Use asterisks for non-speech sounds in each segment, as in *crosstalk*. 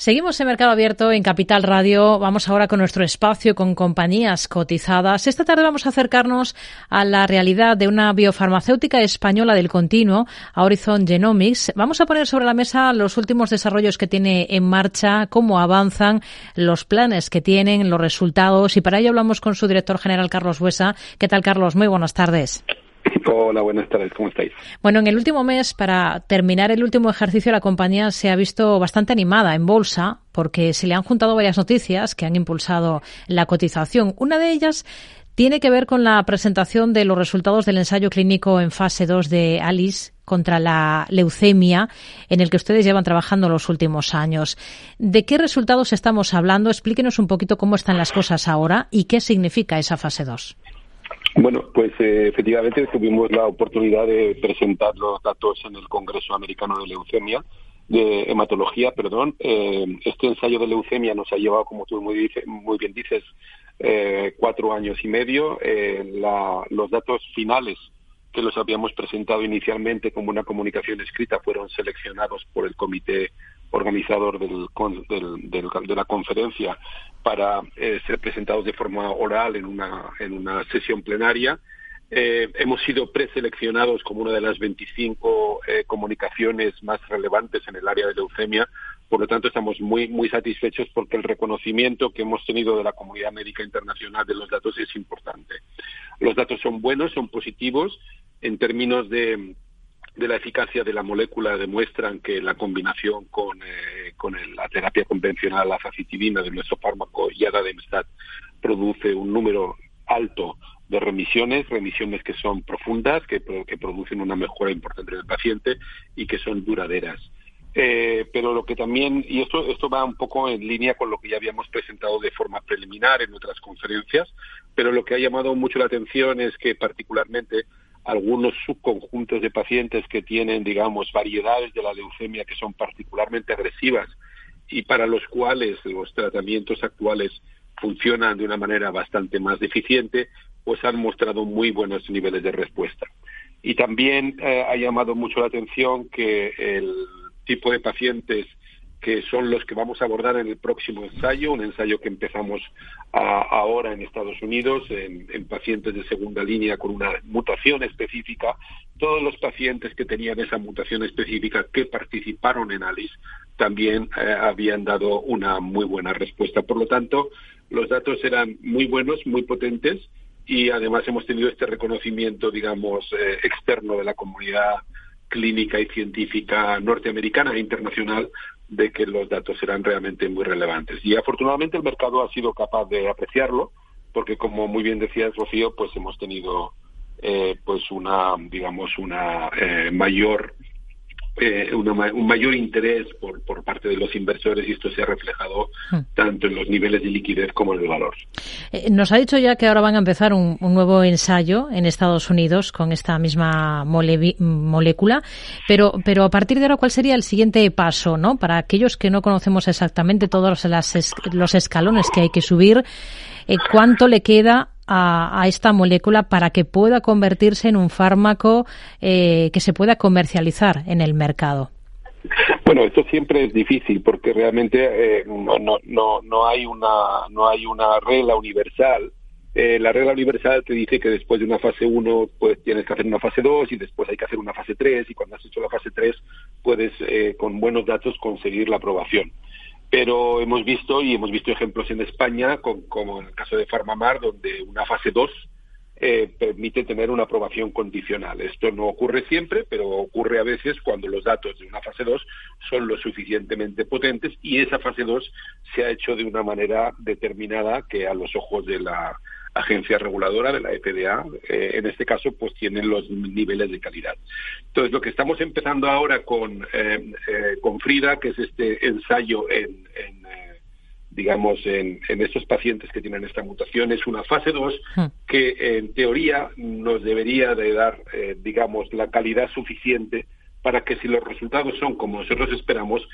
Seguimos en Mercado Abierto en Capital Radio. Vamos ahora con nuestro espacio con compañías cotizadas. Esta tarde vamos a acercarnos a la realidad de una biofarmacéutica española del continuo, a Horizon Genomics. Vamos a poner sobre la mesa los últimos desarrollos que tiene en marcha, cómo avanzan, los planes que tienen, los resultados. Y para ello hablamos con su director general, Carlos Buesa. ¿Qué tal, Carlos? Muy buenas tardes. Hola, buenas tardes, ¿cómo estáis? Bueno, en el último mes, para terminar el último ejercicio, la compañía se ha visto bastante animada en bolsa porque se le han juntado varias noticias que han impulsado la cotización. Una de ellas tiene que ver con la presentación de los resultados del ensayo clínico en fase 2 de ALICE contra la leucemia, en el que ustedes llevan trabajando los últimos años. ¿De qué resultados estamos hablando? Explíquenos un poquito cómo están las cosas ahora y qué significa esa fase 2. Bueno, pues eh, efectivamente tuvimos la oportunidad de presentar los datos en el Congreso Americano de Leucemia, de hematología, perdón. Eh, este ensayo de leucemia nos ha llevado, como tú muy, muy bien dices, eh, cuatro años y medio. los datos finales que los habíamos presentado inicialmente como una comunicación escrita fueron seleccionados por el comité organizador del, de la conferencia para eh, ser presentados de forma oral en una, en una sesión plenaria. Eh, hemos sido preseleccionados como una de las 25 eh, comunicaciones más relevantes en el área de leucemia. Por lo tanto, estamos muy, muy satisfechos porque el reconocimiento que hemos tenido de la comunidad médica internacional de los datos es importante. Los datos son buenos, son positivos en términos de de la eficacia de la molécula demuestran que la combinación con, eh, con la terapia convencional, la facitidina de nuestro fármaco Yadademstat, produce un número alto de remisiones, remisiones que son profundas, que, que producen una mejora importante del paciente y que son duraderas. Eh, pero lo que también, y esto, esto va un poco en línea con lo que ya habíamos presentado de forma preliminar en otras conferencias, pero lo que ha llamado mucho la atención es que particularmente algunos subconjuntos de pacientes que tienen, digamos, variedades de la leucemia que son particularmente agresivas y para los cuales los tratamientos actuales funcionan de una manera bastante más deficiente, pues han mostrado muy buenos niveles de respuesta. Y también eh, ha llamado mucho la atención que el tipo de pacientes que son los que vamos a abordar en el próximo ensayo, un ensayo que empezamos ahora en Estados Unidos, en, pacientes de segunda línea con una mutación específica. Todos los pacientes que tenían esa mutación específica que participaron en ALICE también eh, habían dado una muy buena respuesta. Por lo tanto, los datos eran muy buenos, muy potentes y además hemos tenido este reconocimiento, digamos, eh, externo de la comunidad clínica y científica norteamericana e internacional de que los datos eran realmente muy relevantes. Y afortunadamente el mercado ha sido capaz de apreciarlo, porque como muy bien decías, Rocío, pues hemos tenido eh, pues una, digamos, una eh, mayor eh, un mayor interés por, por parte de los inversores y esto se ha reflejado hmm. tanto en los niveles de liquidez como en el valor. Eh, nos ha dicho ya que ahora van a empezar un, nuevo ensayo en Estados Unidos con esta misma molécula, pero, pero a partir de ahora, ¿cuál sería el siguiente paso? ¿no? Para aquellos que no conocemos exactamente todos los escalones que hay que subir, eh, ¿cuánto le queda a, esta molécula para que pueda convertirse en un fármaco eh, que se pueda comercializar en el mercado? Bueno, esto siempre es difícil porque realmente eh, no, no, no, hay una, no hay una regla universal. Eh, la regla universal te dice que después de una fase 1 pues tienes que hacer una fase 2 y después hay que hacer una fase 3 y cuando has hecho la fase 3 puedes con buenos datos conseguir la aprobación pero hemos visto y hemos visto ejemplos en España, como en el caso de Farmamar, donde una fase 2 eh, permite tener una aprobación condicional. Esto no ocurre siempre, pero ocurre a veces cuando los datos de una fase 2 son lo suficientemente potentes y esa fase 2 se ha hecho de una manera determinada que a los ojos de la agencia reguladora de la EPDA, eh, en este caso, pues tienen los niveles de calidad. Entonces, lo que estamos empezando ahora con, eh, con Frida, que es este ensayo en, digamos, en, en, estos pacientes que tienen esta mutación, es una fase 2 hmm. Que, en teoría, nos debería de dar, digamos, la calidad suficiente para que si los resultados son como nosotros esperamos,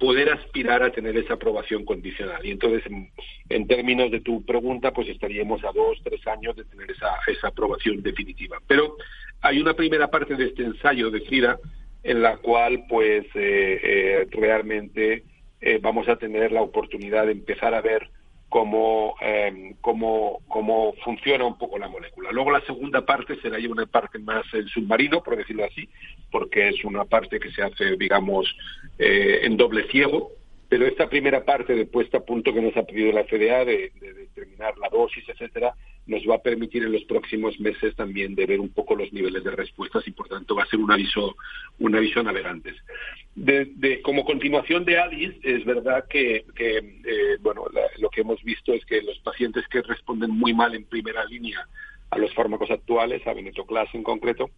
poder aspirar a tener esa aprobación condicional. Y entonces, en, términos de tu pregunta, pues estaríamos a dos, tres años de tener esa, esa aprobación definitiva. Pero hay una primera parte de este ensayo de FIRA en la cual, pues, eh, eh, realmente vamos a tener la oportunidad de empezar a ver cómo, eh, cómo, cómo, funciona un poco la molécula. Luego la segunda parte será ya una parte más el submarino, por decirlo así, porque es una parte que se hace, digamos, eh, en doble ciego, pero esta primera parte de puesta a punto que nos ha pedido la FDA de, determinar la dosis, etcétera, nos va a permitir en los próximos meses también de ver un poco los niveles de respuestas y por tanto va a ser un aviso, un aviso a navegantes. De, como continuación de Alice, es verdad que, eh, bueno, lo que hemos visto es que los pacientes que responden muy mal en primera línea a los fármacos actuales, a venetoclax en concreto,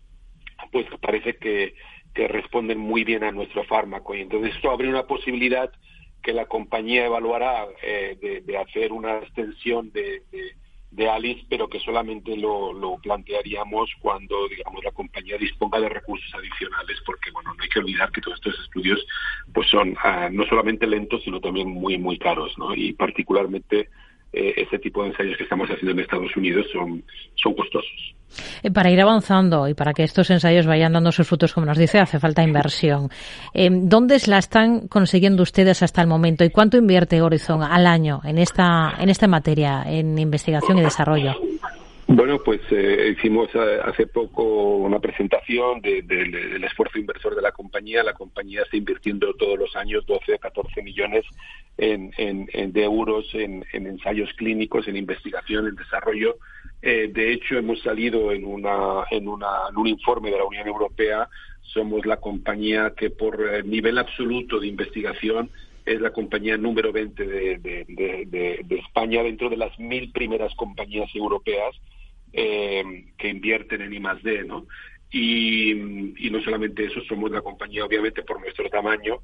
pues parece que, responden muy bien a nuestro fármaco y entonces esto abre una posibilidad que la compañía evaluará eh, de, hacer una extensión de, de, Alice, pero que solamente lo, lo, plantearíamos cuando, digamos, la compañía disponga de recursos adicionales, porque, bueno, no hay que olvidar que todos estos estudios, pues son ah, no solamente lentos, sino también muy, muy caros, ¿no? Y particularmente eh, este tipo de ensayos que estamos haciendo en Estados Unidos son, son costosos. Eh, para ir avanzando y para que estos ensayos vayan dando sus frutos, como nos dice, hace falta inversión. Eh, ¿Dónde la están consiguiendo ustedes hasta el momento y cuánto invierte Horizon al año en esta, en esta materia, en investigación y desarrollo? Bueno, pues eh, hicimos hace poco una presentación del esfuerzo inversor de la compañía. La compañía está invirtiendo todos los años 12 a 14 millones en, de euros en, ensayos clínicos, en investigación, en desarrollo. Eh, de hecho, hemos salido en, una, en, una, en un informe de la Unión Europea, somos la compañía que por eh, nivel absoluto de investigación es la compañía número 20 de, de, España dentro de las mil primeras compañías europeas eh, que invierten en I+D, ¿no? Y, y no solamente eso, somos la compañía, obviamente, por nuestro tamaño,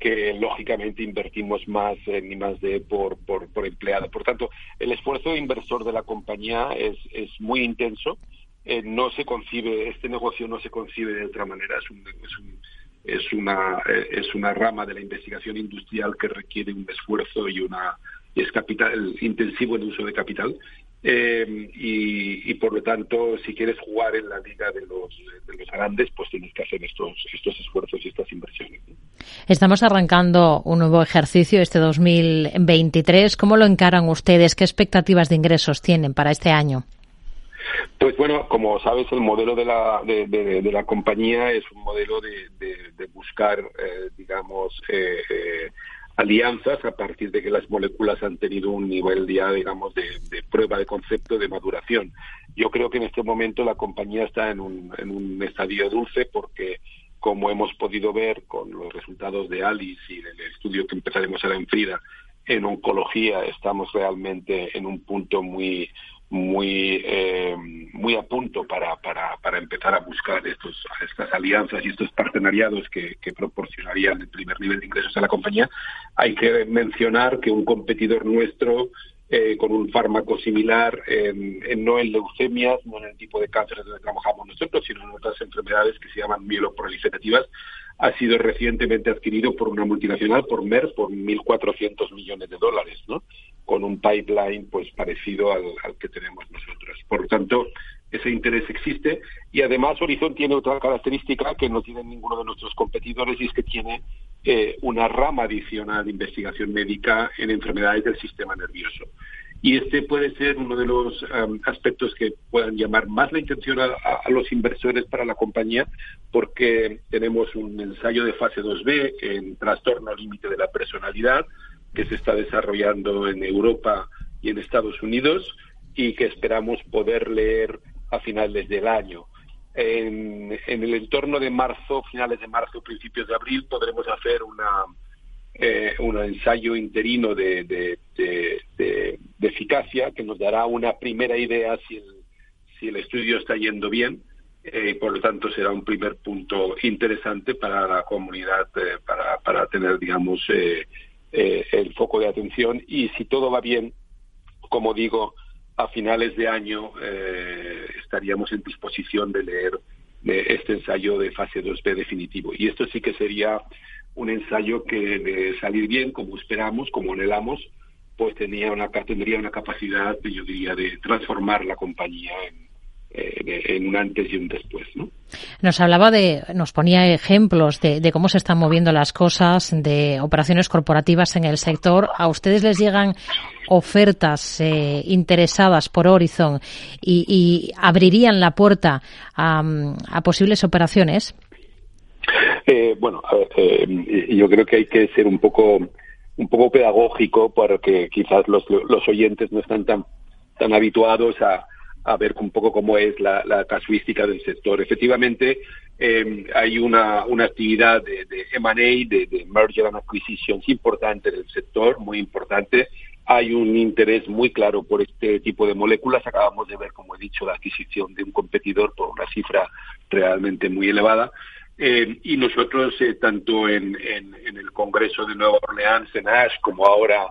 que lógicamente invertimos más en más de por, por, por, empleado. Por tanto, el esfuerzo inversor de la compañía es, es muy intenso. Eh, no se concibe, este negocio no se concibe de otra manera. Es, un, es, un, es, una, eh, es una rama de la investigación industrial que requiere un esfuerzo y una es capital intensivo en uso de capital eh, y, por lo tanto, si quieres jugar en la liga de los, de los grandes, pues tienes que hacer estos, estos esfuerzos y estas inversiones. Estamos arrancando un nuevo ejercicio este 2023. ¿Cómo lo encaran ustedes? ¿Qué expectativas de ingresos tienen para este año? Pues bueno, como sabes, el modelo de la, de, de, la compañía es un modelo de, buscar, eh, digamos, eh, eh alianzas a partir de que las moléculas han tenido un nivel ya, digamos, de, prueba de concepto de maduración. Yo creo que en este momento la compañía está en un, en un estadio dulce porque, como hemos podido ver con los resultados de Alice y del estudio que empezaremos ahora en Frida, en oncología estamos realmente en un punto muy muy eh, muy a punto para, para, para empezar a buscar estos estas alianzas y estos partenariados que, que, proporcionarían el primer nivel de ingresos a la compañía hay que mencionar que un competidor nuestro eh, con un fármaco similar en, no en leucemias no en el tipo de cánceres donde trabajamos nosotros sino en otras enfermedades que se llaman mieloproliferativas ha sido recientemente adquirido por una multinacional, por Merck, por 1.400 millones de dólares, ¿no? Con un pipeline pues parecido al, que tenemos nosotros. Por lo tanto, ese interés existe y además Horizon tiene otra característica que no tiene ninguno de nuestros competidores y es que tiene eh, una rama adicional de investigación médica en enfermedades del sistema nervioso. Y este puede ser uno de los um, aspectos que puedan llamar más la atención a, los inversores para la compañía, porque tenemos un ensayo de fase 2B en trastorno límite de la personalidad que se está desarrollando en Europa y en Estados Unidos y que esperamos poder leer a finales del año. En, en el entorno de marzo, finales de marzo, principios de abril, podremos hacer una, eh, un ensayo interino de, de, eficacia que nos dará una primera idea si el, si el estudio está yendo bien. Eh, por lo tanto, será un primer punto interesante para la comunidad, eh, para, para tener, digamos, el foco de atención. Y si todo va bien, como digo, a finales de año estaríamos en disposición de leer este ensayo de fase 2B definitivo. Y esto sí que sería un ensayo que de salir bien, como esperamos, como anhelamos, pues tenía una, tendría una capacidad, yo diría, de transformar la compañía en, en un antes y un después, ¿no? Nos hablaba de, nos ponía ejemplos de, cómo se están moviendo las cosas, de operaciones corporativas en el sector. ¿A ustedes les llegan ofertas eh, interesadas por Horizon y, abrirían la puerta a, posibles operaciones? Eh, bueno, eh, yo creo que hay que ser un poco un poco pedagógico porque quizás los, los oyentes no están tan tan habituados a, a ver un poco cómo es la, casuística del sector. Efectivamente, eh, hay una, una actividad de, M&A, de, Merger and Acquisitions importante del sector, muy importante. Hay un interés muy claro por este tipo de moléculas. Acabamos de ver, como he dicho, la adquisición de un competidor por una cifra realmente muy elevada. Eh, y nosotros, eh, tanto en, el Congreso de Nueva Orleans, en Ash, como ahora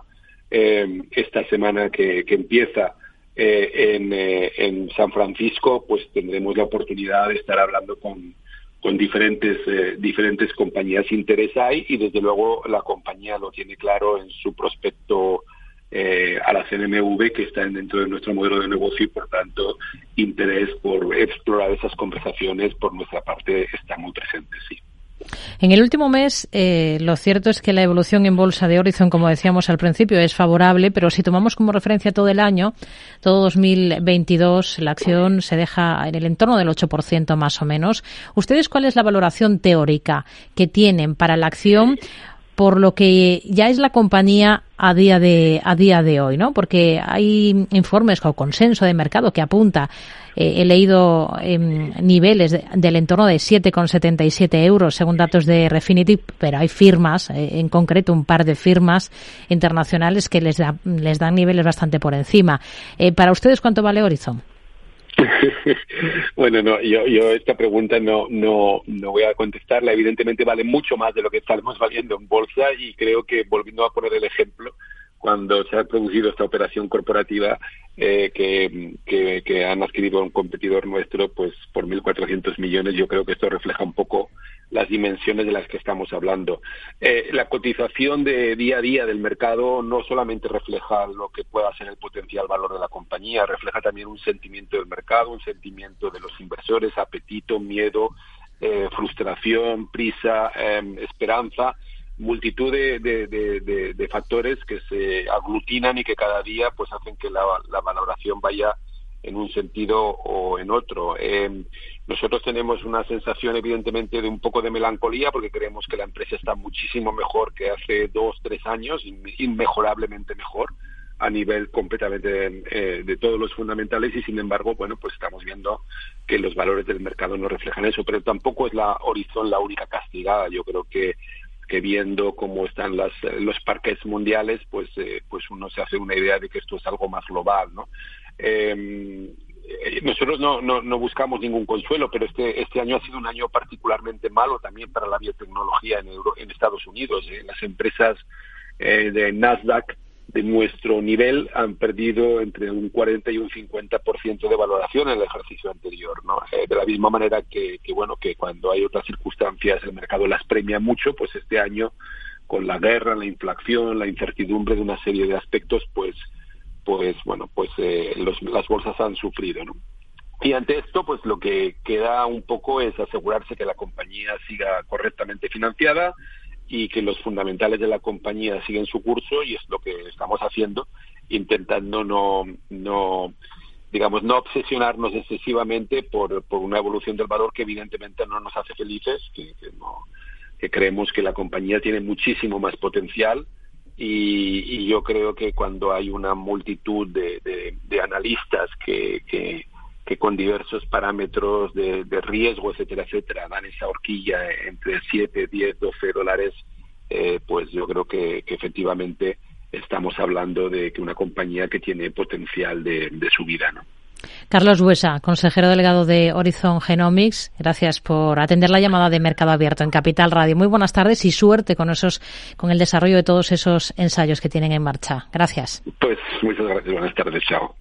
esta semana que empieza, eh, en, eh, en, San Francisco, pues tendremos la oportunidad de estar hablando con, con diferentes, eh, diferentes compañías interesadas y desde luego la compañía lo tiene claro en su prospecto a la CNMV que está dentro de nuestro modelo de negocio y por tanto interés por explorar esas conversaciones por nuestra parte está muy presente, sí. En el último mes, eh, lo cierto es que la evolución en bolsa de Horizon, como decíamos al principio, es favorable, pero si tomamos como referencia todo el año, todo 2022, la acción se deja en el entorno del 8% más o menos. ¿Ustedes cuál es la valoración teórica que tienen para la acción? por lo que ya es la compañía a día de a día de hoy, ¿no? Porque hay informes o consenso de mercado que apunta eh, he leído em, niveles del entorno de 7,77 euros según datos de Refinitiv, pero hay firmas, eh, en concreto un par de firmas internacionales que les, les dan niveles bastante por encima. Eh, ¿Para ustedes cuánto vale Horizon? *laughs* bueno, no, yo, yo esta pregunta no, no, no voy a contestarla. Evidentemente vale mucho más de lo que estamos *laughs* valiendo en bolsa y creo que volviendo a poner el ejemplo, cuando se ha producido esta operación corporativa eh, que, que, han adquirido un competidor nuestro pues por 1.400 millones. Yo creo que esto refleja un poco las dimensiones de las que estamos hablando. Eh, la cotización de día a día del mercado no solamente refleja lo que pueda ser el potencial valor de la compañía, refleja también un sentimiento del mercado, un sentimiento de los inversores, apetito, miedo, eh, frustración, prisa, em, esperanza multitud de, factores que se aglutinan y que cada día pues hacen que la, valoración vaya en un sentido o en otro. Eh, nosotros tenemos una sensación, evidentemente, de un poco de melancolía porque creemos que la empresa está muchísimo mejor que hace dos, tres años, inmejorablemente mejor a nivel completamente eh, de todos los fundamentales y sin embargo, bueno, pues estamos viendo que los valores del mercado no reflejan eso, pero tampoco es la Horizon la única castigada. Yo creo que que viendo cómo están las, los parques mundiales, pues, eh, pues uno se hace una idea de que esto es algo más global, ¿no? Em, eh, nosotros no, no, buscamos ningún consuelo, pero este, este año ha sido un año particularmente malo también para la biotecnología en, en Estados Unidos. Eh, las empresas de Nasdaq de nuestro nivel han perdido entre un 40 y un 50% de valoración en el ejercicio anterior, ¿no? Eh, de la misma manera que, que, bueno, que cuando hay otras circunstancias el mercado las premia mucho, pues este año con la guerra, la inflación, la incertidumbre de una serie de aspectos, pues, pues bueno, pues eh, los, las bolsas han sufrido, ¿no? Y ante esto, pues lo que queda un poco es asegurarse que la compañía siga correctamente financiada, y que los fundamentales de la compañía siguen su curso y es lo que estamos haciendo, intentando no, no digamos, no obsesionarnos excesivamente por, por una evolución del valor que evidentemente no nos hace felices, que, no, que creemos que la compañía tiene muchísimo más potencial. Y, yo creo que cuando hay una multitud de, analistas que, que con diversos parámetros de, riesgo, etcétera, etcétera, dan esa horquilla entre 7, 10, 12 dólares, eh, pues yo creo que, efectivamente estamos hablando de que una compañía que tiene potencial de, de subida, ¿no? Carlos Buesa, consejero delegado de Horizon Genomics, gracias por atender la llamada de Mercado Abierto en Capital Radio. Muy buenas tardes y suerte con esos, con el desarrollo de todos esos ensayos que tienen en marcha. Gracias. Pues muchas gracias. Buenas tardes. Chao.